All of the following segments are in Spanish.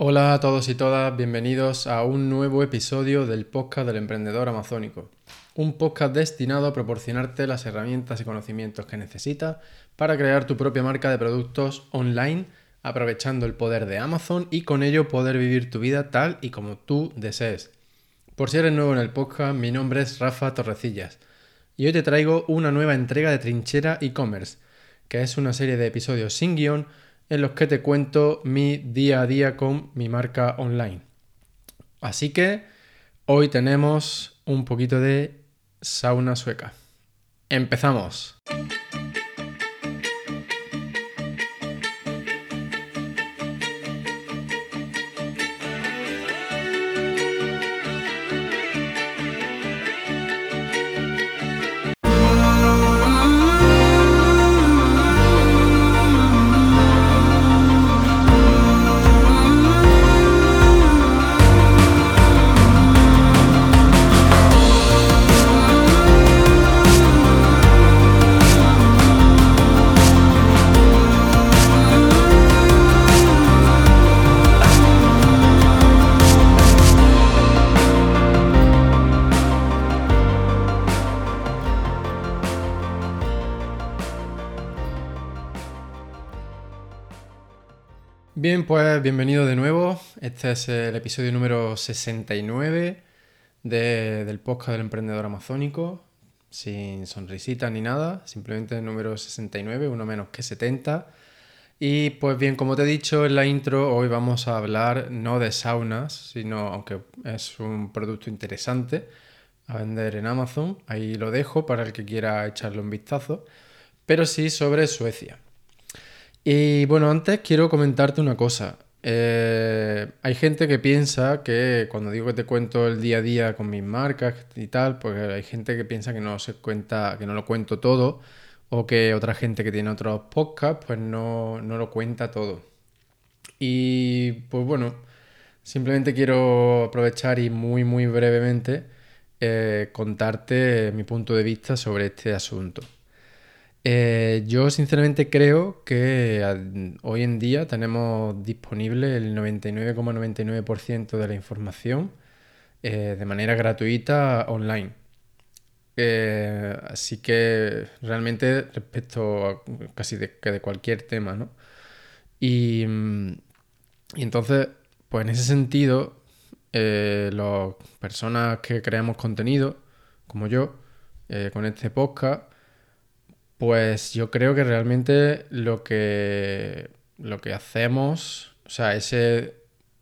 Hola a todos y todas, bienvenidos a un nuevo episodio del podcast del emprendedor amazónico. Un podcast destinado a proporcionarte las herramientas y conocimientos que necesitas para crear tu propia marca de productos online, aprovechando el poder de Amazon y con ello poder vivir tu vida tal y como tú desees. Por si eres nuevo en el podcast, mi nombre es Rafa Torrecillas y hoy te traigo una nueva entrega de Trinchera e-commerce, que es una serie de episodios sin guion en los que te cuento mi día a día con mi marca online. Así que hoy tenemos un poquito de sauna sueca. Empezamos. Bien, pues bienvenido de nuevo. Este es el episodio número 69 del podcast del emprendedor amazónico, sin sonrisitas ni nada, simplemente el número 69, uno menos que 70. Y pues bien, como te he dicho en la intro, hoy vamos a hablar no de saunas, sino, aunque es un producto interesante a vender en Amazon, ahí lo dejo para el que quiera echarle un vistazo, pero sí sobre Suecia. Y bueno, antes quiero comentarte una cosa. Eh, hay gente que piensa que cuando digo que te cuento el día a día con mis marcas y tal, pues hay gente que piensa que no se cuenta, que no lo cuento todo, o que otra gente que tiene otros podcasts, pues no, lo cuenta todo. Y pues bueno, simplemente quiero aprovechar y muy muy brevemente eh, contarte mi punto de vista sobre este asunto. Eh, yo sinceramente creo que hoy en día tenemos disponible el 99,99% de la información eh, de manera gratuita online. Eh, así que realmente respecto a casi de, de cualquier tema, ¿no? Y, y, entonces, pues en ese sentido, las personas que creamos contenido, como yo, con este podcast, pues yo creo que realmente lo que, lo que hacemos, o sea, ese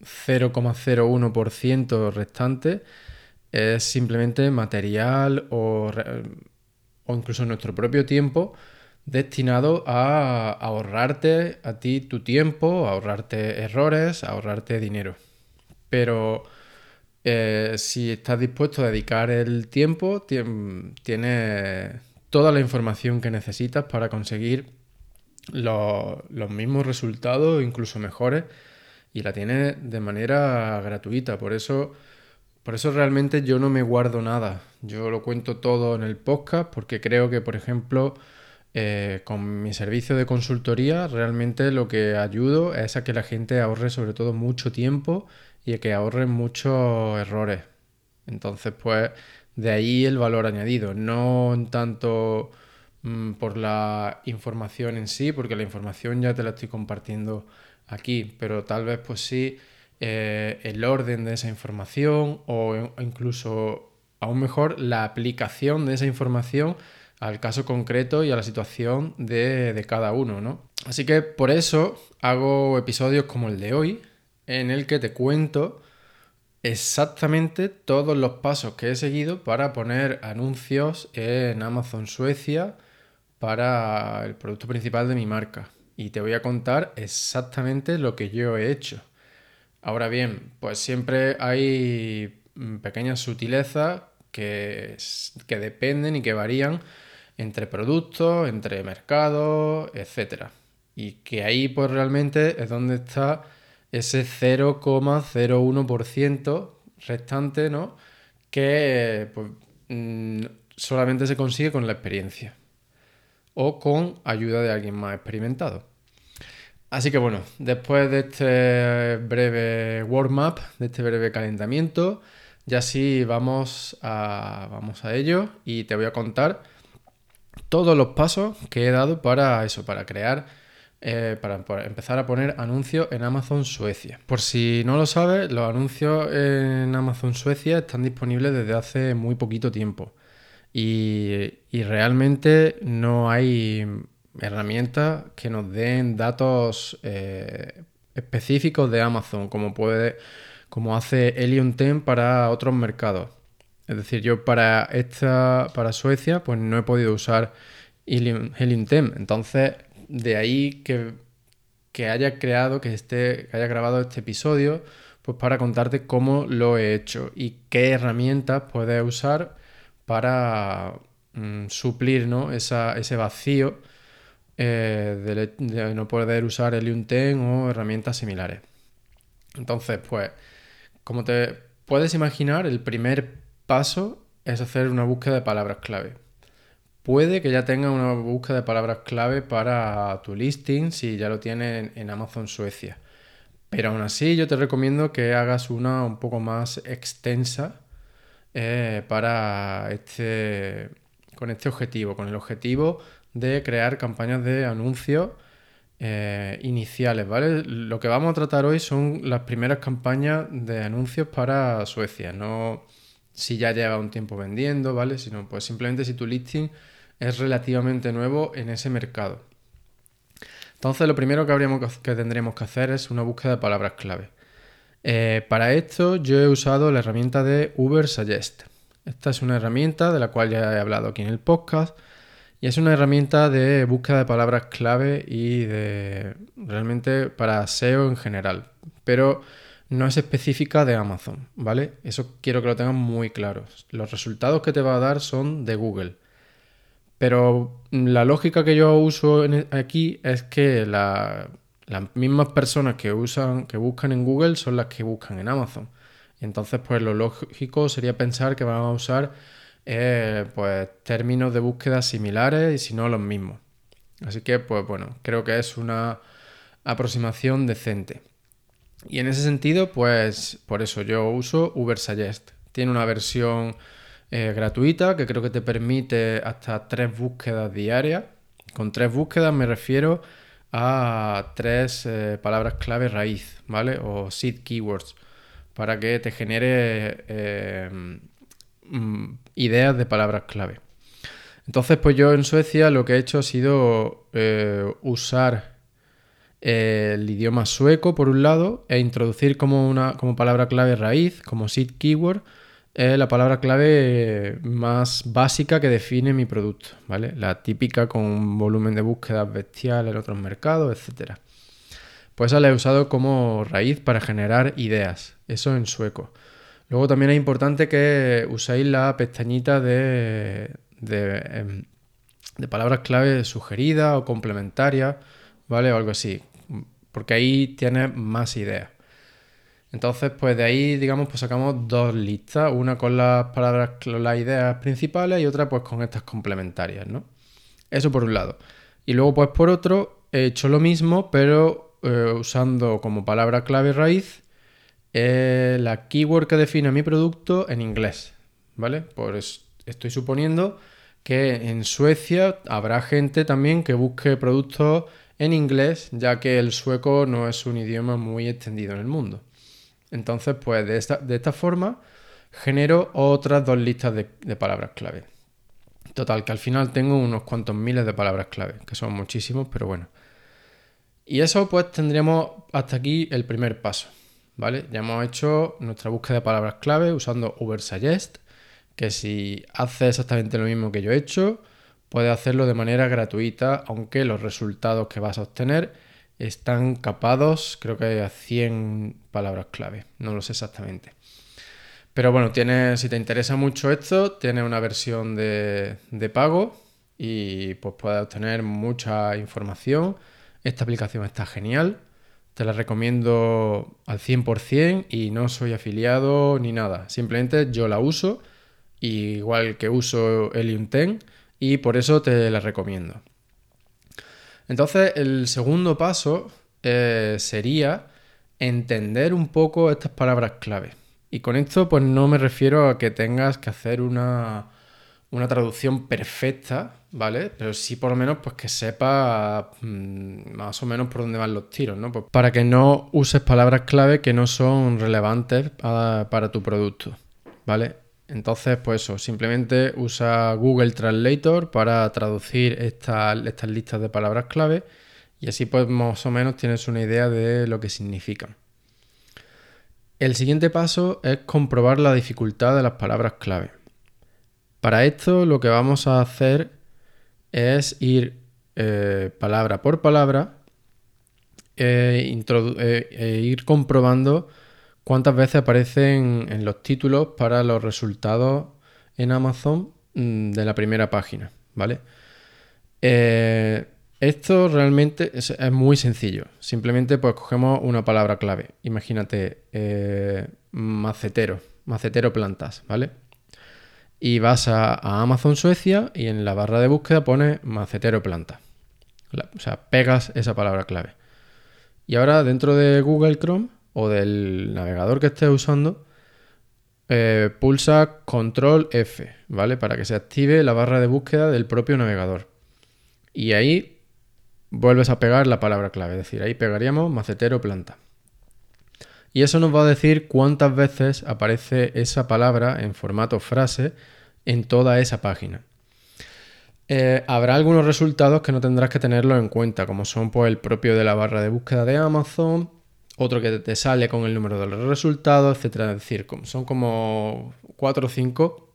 0,01% restante es simplemente material o, o, incluso nuestro propio tiempo destinado a ahorrarte a ti tu tiempo, ahorrarte errores, ahorrarte dinero. Pero eh, si estás dispuesto a dedicar el tiempo, tienes toda la información que necesitas para conseguir los, mismos resultados, incluso mejores, y la tienes de manera gratuita. Por eso, por eso realmente yo no me guardo nada. Yo lo cuento todo en el podcast porque creo que, por ejemplo, eh, con mi servicio de consultoría realmente lo que ayudo es a que la gente ahorre sobre todo mucho tiempo y a que ahorren muchos errores. Entonces, pues de ahí el valor añadido, no tanto mm, por la información en sí, porque la información ya te la estoy compartiendo aquí, pero tal vez pues sí eh, el orden de esa información o incluso aún mejor la aplicación de esa información al caso concreto y a la situación de, de cada uno, ¿no? Así que por eso hago episodios como el de hoy, en el que te cuento exactamente todos los pasos que he seguido para poner anuncios en Amazon Suecia para el producto principal de mi marca. Y te voy a contar exactamente lo que yo he hecho. Ahora bien, pues siempre hay mm, pequeñas sutilezas que, que dependen y que varían entre productos, entre mercados, etc. Y que ahí pues realmente es donde está ese 0,01% restante, ¿no? Que pues, mm, solamente se consigue con la experiencia o con ayuda de alguien más experimentado. Así que bueno, después de este breve warm-up, de este breve calentamiento, ya sí vamos a, vamos a ello y te voy a contar todos los pasos que he dado para eso, para crear, eh, para, empezar a poner anuncios en Amazon Suecia. Por si no lo sabes, los anuncios en Amazon Suecia están disponibles desde hace muy poquito tiempo. Y, realmente no hay herramientas que nos den datos eh, específicos de Amazon, como puede, como hace Helium 10 para otros mercados. Es decir, yo para esta, para Suecia, pues no he podido usar Helium, 10. Entonces, de ahí que, que haya creado, que esté, que haya grabado este episodio, pues para contarte cómo lo he hecho y qué herramientas puedes usar para mm, suplir ¿no? ese vacío eh, de, no poder usar Helium 10 o herramientas similares. Entonces, pues, como te puedes imaginar, el primer paso es hacer una búsqueda de palabras clave. Puede que ya tenga una búsqueda de palabras clave para tu listing si ya lo tienes en Amazon Suecia. Pero aún así yo te recomiendo que hagas una un poco más extensa eh, para este, con este objetivo, con el objetivo de crear campañas de anuncios eh, iniciales, ¿vale? Lo que vamos a tratar hoy son las primeras campañas de anuncios para Suecia, no si ya lleva un tiempo vendiendo, ¿vale? Sino pues simplemente si tu listing es relativamente nuevo en ese mercado. Entonces lo primero que, habríamos, que tendremos que hacer es una búsqueda de palabras clave. Eh, para esto yo he usado la herramienta de Uber Suggest. Esta es una herramienta de la cual ya he hablado aquí en el podcast y es una herramienta de búsqueda de palabras clave y de realmente para SEO en general. Pero no es específica de Amazon, ¿vale? Eso quiero que lo tengan muy claro. Los resultados que te va a dar son de Google. Pero la lógica que yo uso e, aquí es que las mismas personas que buscan en Google son las que buscan en Amazon. entonces, pues lo lógico sería pensar que van a usar eh, pues términos de búsqueda similares y si no los mismos. Así que, pues bueno, creo que es una aproximación decente. Y en ese sentido, pues por eso yo uso Ubersuggest. Tiene una versión eh, gratuita que creo que te permite hasta tres búsquedas diarias. Con tres búsquedas me refiero a tres eh, palabras clave raíz, ¿vale? O seed keywords, para que te genere eh, mm, ideas de palabras clave. Entonces, pues yo en Suecia lo que he hecho ha sido usar el idioma sueco por un lado e introducir como, una, como palabra clave raíz, como seed keyword, la palabra clave más básica que define mi producto, ¿vale? La típica con un volumen de búsqueda bestial en otros mercados, etc. Pues esa la he usado como raíz para generar ideas, eso en sueco. Luego también es importante que uséis la pestañita de, de, em, de palabras clave sugeridas o complementarias, ¿vale? O algo así porque ahí tienes más ideas. Entonces, pues de ahí, digamos, pues sacamos dos listas, una con las palabras, las ideas principales y otra pues con estas complementarias, ¿no? Eso por un lado. Y luego, pues por otro, he hecho lo mismo, pero eh, usando como palabra clave raíz eh, la keyword que define mi producto en inglés, ¿vale? Pues estoy suponiendo que en Suecia habrá gente también que busque productos en inglés, ya que el sueco no es un idioma muy extendido en el mundo. Entonces, pues de esta, forma genero otras dos listas de, palabras clave. Total, que al final tengo unos cuantos miles de palabras clave, que son muchísimos, pero bueno. Y eso pues tendríamos hasta aquí el primer paso, ¿vale? Ya hemos hecho nuestra búsqueda de palabras clave usando Ubersuggest, que si hace exactamente lo mismo que yo he hecho, Puedes hacerlo de manera gratuita, aunque los resultados que vas a obtener están capados, creo que a 100 palabras clave, no lo sé exactamente. Pero bueno, tiene, si te interesa mucho esto, tiene una versión de, pago y pues puedes obtener mucha información. Esta aplicación está genial, te la recomiendo al 100% y no soy afiliado ni nada. Simplemente yo la uso, igual que uso Helium 10 y por eso te la recomiendo. Entonces, el segundo paso eh, sería entender un poco estas palabras clave. Y con esto pues no me refiero a que tengas que hacer una, una traducción perfecta, ¿vale? Pero sí por lo menos pues que sepa mm, más o menos por dónde van los tiros, ¿no? Pues para que no uses palabras clave que no son relevantes para, para tu producto, ¿vale? Entonces, pues eso, simplemente usa Google Translator para traducir estas listas de palabras clave y así pues más o menos tienes una idea de lo que significan. El siguiente paso es comprobar la dificultad de las palabras clave. Para esto lo que vamos a hacer es ir eh, palabra por palabra eh, eh, e ir comprobando cuántas veces aparecen en los títulos para los resultados en Amazon mm, de la primera página, ¿vale? esto realmente es, muy sencillo. Simplemente pues cogemos una palabra clave. Imagínate macetero, macetero plantas, ¿vale? y vas a, Amazon Suecia y en la barra de búsqueda pones macetero planta. o sea, pegas esa palabra clave. Y ahora dentro de Google Chrome o del navegador que estés usando, eh, pulsa Control F, ¿vale? Para que se active la barra de búsqueda del propio navegador. Y ahí vuelves a pegar la palabra clave, es decir, ahí pegaríamos macetero planta. Y eso nos va a decir cuántas veces aparece esa palabra en formato frase en toda esa página. Eh, habrá algunos resultados que no tendrás que tenerlo en cuenta, como son pues, el propio de la barra de búsqueda de Amazon, otro que te sale con el número de los resultados, etcétera. Es decir, son como cuatro o cinco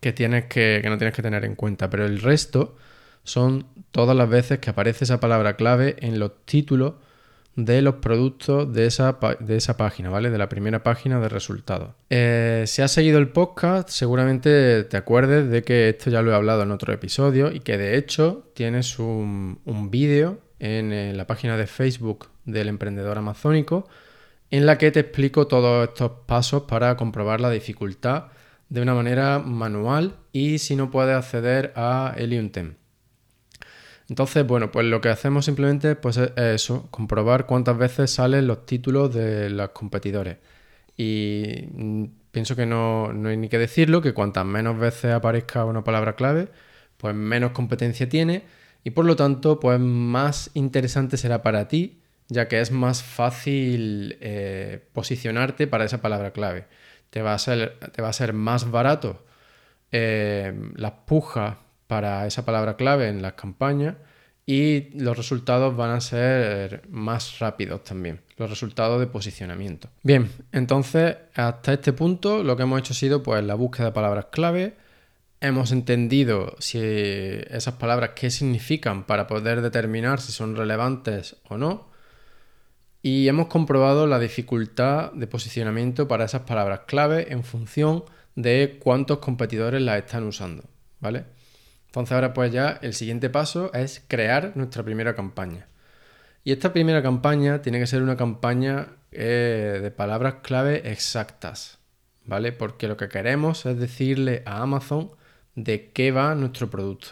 que, tienes que, no tienes que tener en cuenta, pero el resto son todas las veces que aparece esa palabra clave en los títulos de los productos de esa, de esa página, ¿vale? De la primera página de resultados. Eh, si has seguido el podcast, seguramente te acuerdes de que esto ya lo he hablado en otro episodio y que de hecho tienes un, vídeo en, en la página de Facebook del emprendedor amazónico en la que te explico todos estos pasos para comprobar la dificultad de una manera manual y si no puedes acceder a Helium entonces, bueno, pues lo que hacemos simplemente pues es eso, comprobar cuántas veces salen los títulos de los competidores. Y mm, pienso que no, hay ni que decirlo, que cuantas menos veces aparezca una palabra clave, pues menos competencia tiene y por lo tanto, pues más interesante será para ti, ya que es más fácil eh, posicionarte para esa palabra clave. Te va a ser, te va a ser más barato eh, las pujas para esa palabra clave en las campañas y los resultados van a ser más rápidos también, los resultados de posicionamiento. Bien, entonces hasta este punto lo que hemos hecho ha sido pues la búsqueda de palabras clave, hemos entendido si esas palabras qué significan para poder determinar si son relevantes o no y hemos comprobado la dificultad de posicionamiento para esas palabras clave en función de cuántos competidores las están usando, ¿vale? Entonces ahora pues ya el siguiente paso es crear nuestra primera campaña. Y esta primera campaña tiene que ser una campaña eh, de palabras clave exactas, ¿vale? Porque lo que queremos es decirle a Amazon de qué va nuestro producto.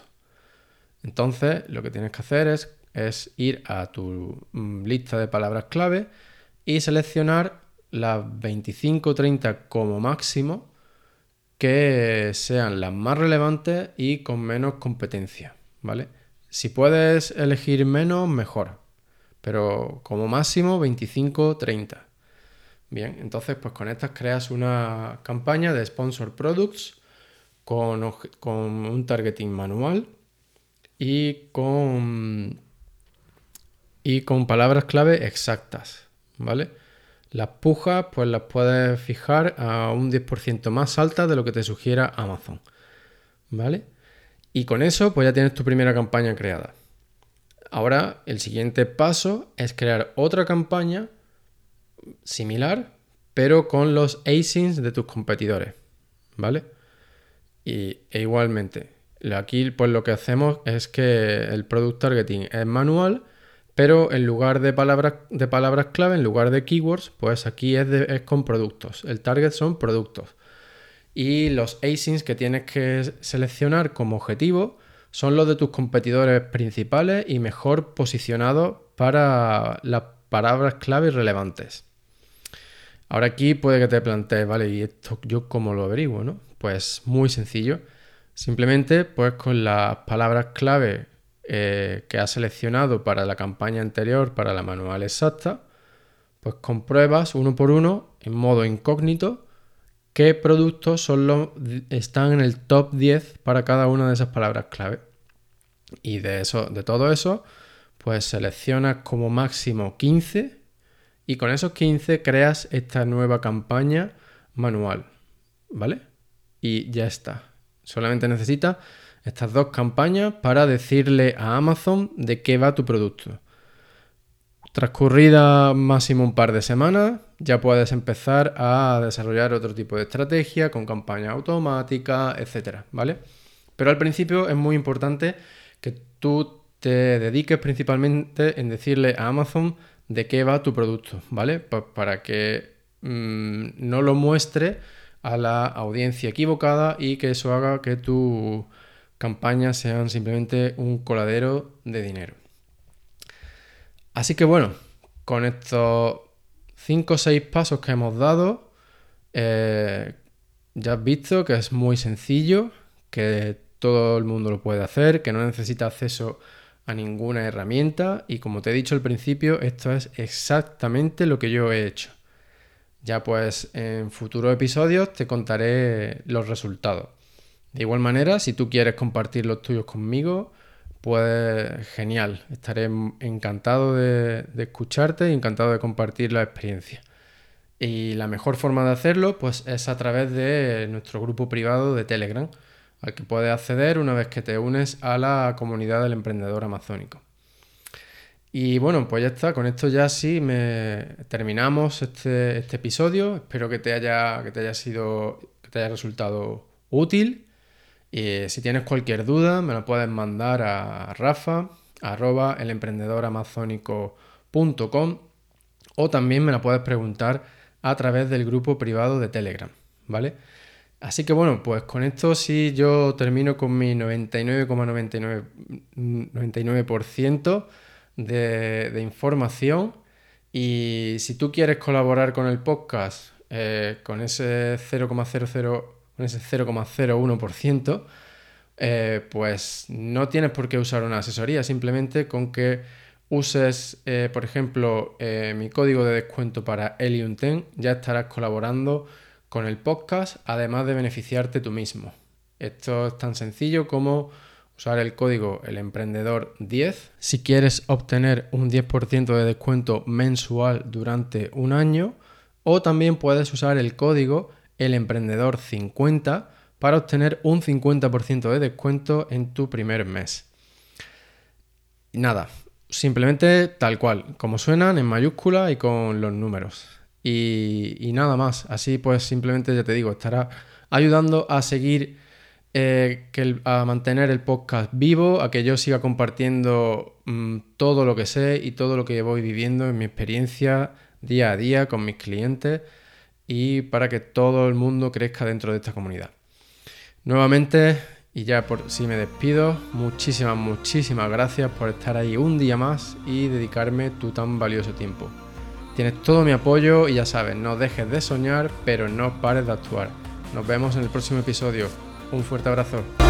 Entonces lo que tienes que hacer es, ir a tu mm, lista de palabras clave y seleccionar las 25 o 30 como máximo que sean las más relevantes y con menos competencia, ¿vale? Si puedes elegir menos, mejor. Pero como máximo 25, 30. Bien, entonces pues con estas creas una campaña de sponsor products con, un targeting manual y con, y con palabras clave exactas, ¿vale? Las pujas pues las puedes fijar a un 10% más alta de lo que te sugiera Amazon. ¿Vale? Y con eso pues ya tienes tu primera campaña creada. Ahora el siguiente paso es crear otra campaña similar, pero con los ASINs de tus competidores. ¿Vale? Y e igualmente, aquí pues lo que hacemos es que el product targeting es manual pero en lugar de palabras, de palabras clave, en lugar de keywords, pues aquí es, con productos. El target son productos. Y los ASINs que tienes que seleccionar como objetivo son los de tus competidores principales y mejor posicionados para las palabras clave relevantes. Ahora aquí puede que te plantees, vale, ¿y esto yo cómo lo averiguo? ¿no? Pues muy sencillo. Simplemente, pues con las palabras clave eh, que has seleccionado para la campaña anterior, para la manual exacta, pues compruebas uno por uno, en modo incógnito, qué productos son están en el top 10 para cada una de esas palabras clave. Y de, eso, de todo eso, pues seleccionas como máximo 15 y con esos 15 creas esta nueva campaña manual, ¿vale? Y ya está. Solamente necesitas estas dos campañas para decirle a Amazon de qué va tu producto. Transcurrida máximo un par de semanas, ya puedes empezar a desarrollar otro tipo de estrategia con campaña automática, etcétera, ¿vale? Pero al principio es muy importante que tú te dediques principalmente en decirle a Amazon de qué va tu producto, ¿vale? para que mm, no lo muestre a la audiencia equivocada y que eso haga que tus campañas sean simplemente un coladero de dinero. Así que bueno, con estos 5 o 6 pasos que hemos dado, eh, ya has visto que es muy sencillo, que todo el mundo lo puede hacer, que no necesita acceso a ninguna herramienta y como te he dicho al principio, esto es exactamente lo que yo he hecho. Ya pues en futuros episodios te contaré los resultados. De igual manera, si tú quieres compartir los tuyos conmigo, pues genial. Estaré encantado de, de escucharte y encantado de compartir la experiencia. Y la mejor forma de hacerlo pues es a través de nuestro grupo privado de Telegram al que puedes acceder una vez que te unes a la comunidad del emprendedor amazónico. Y bueno, pues ya está, con esto ya sí me terminamos este, este, episodio. Espero que te haya, que te haya sido, que te haya resultado útil. Y si tienes cualquier duda, me la puedes mandar a rafa arroba elemprendedoramazónico.com o también me la puedes preguntar a través del grupo privado de Telegram, ¿vale? Así que bueno, pues con esto sí yo termino con mi 99,99% de, información. Y si tú quieres colaborar con el podcast eh, con ese 0,00, con ese 0,01%, eh, pues no tienes por qué usar una asesoría, simplemente con que uses, eh, por ejemplo, mi código de descuento para Helium10, ya estarás colaborando con el podcast, además de beneficiarte tú mismo. Esto es tan sencillo como usar el código El Emprendedor 10 si quieres obtener un 10% de descuento mensual durante un año o también puedes usar el código El Emprendedor 50 para obtener un 50% de descuento en tu primer mes. nada, simplemente tal cual, como suenan en mayúscula y con los números. Y, nada más. Así pues simplemente ya te digo, estará ayudando a seguir, eh, que a mantener el podcast vivo, a que yo siga compartiendo mm, todo lo que sé y todo lo que voy viviendo en mi experiencia día a día con mis clientes y para que todo el mundo crezca dentro de esta comunidad. Nuevamente, y ya por si me despido, muchísimas, muchísimas gracias por estar ahí un día más y dedicarme tu tan valioso tiempo. Tienes todo mi apoyo y ya sabes, no dejes de soñar, pero no pares de actuar. Nos vemos en el próximo episodio. Un fuerte abrazo.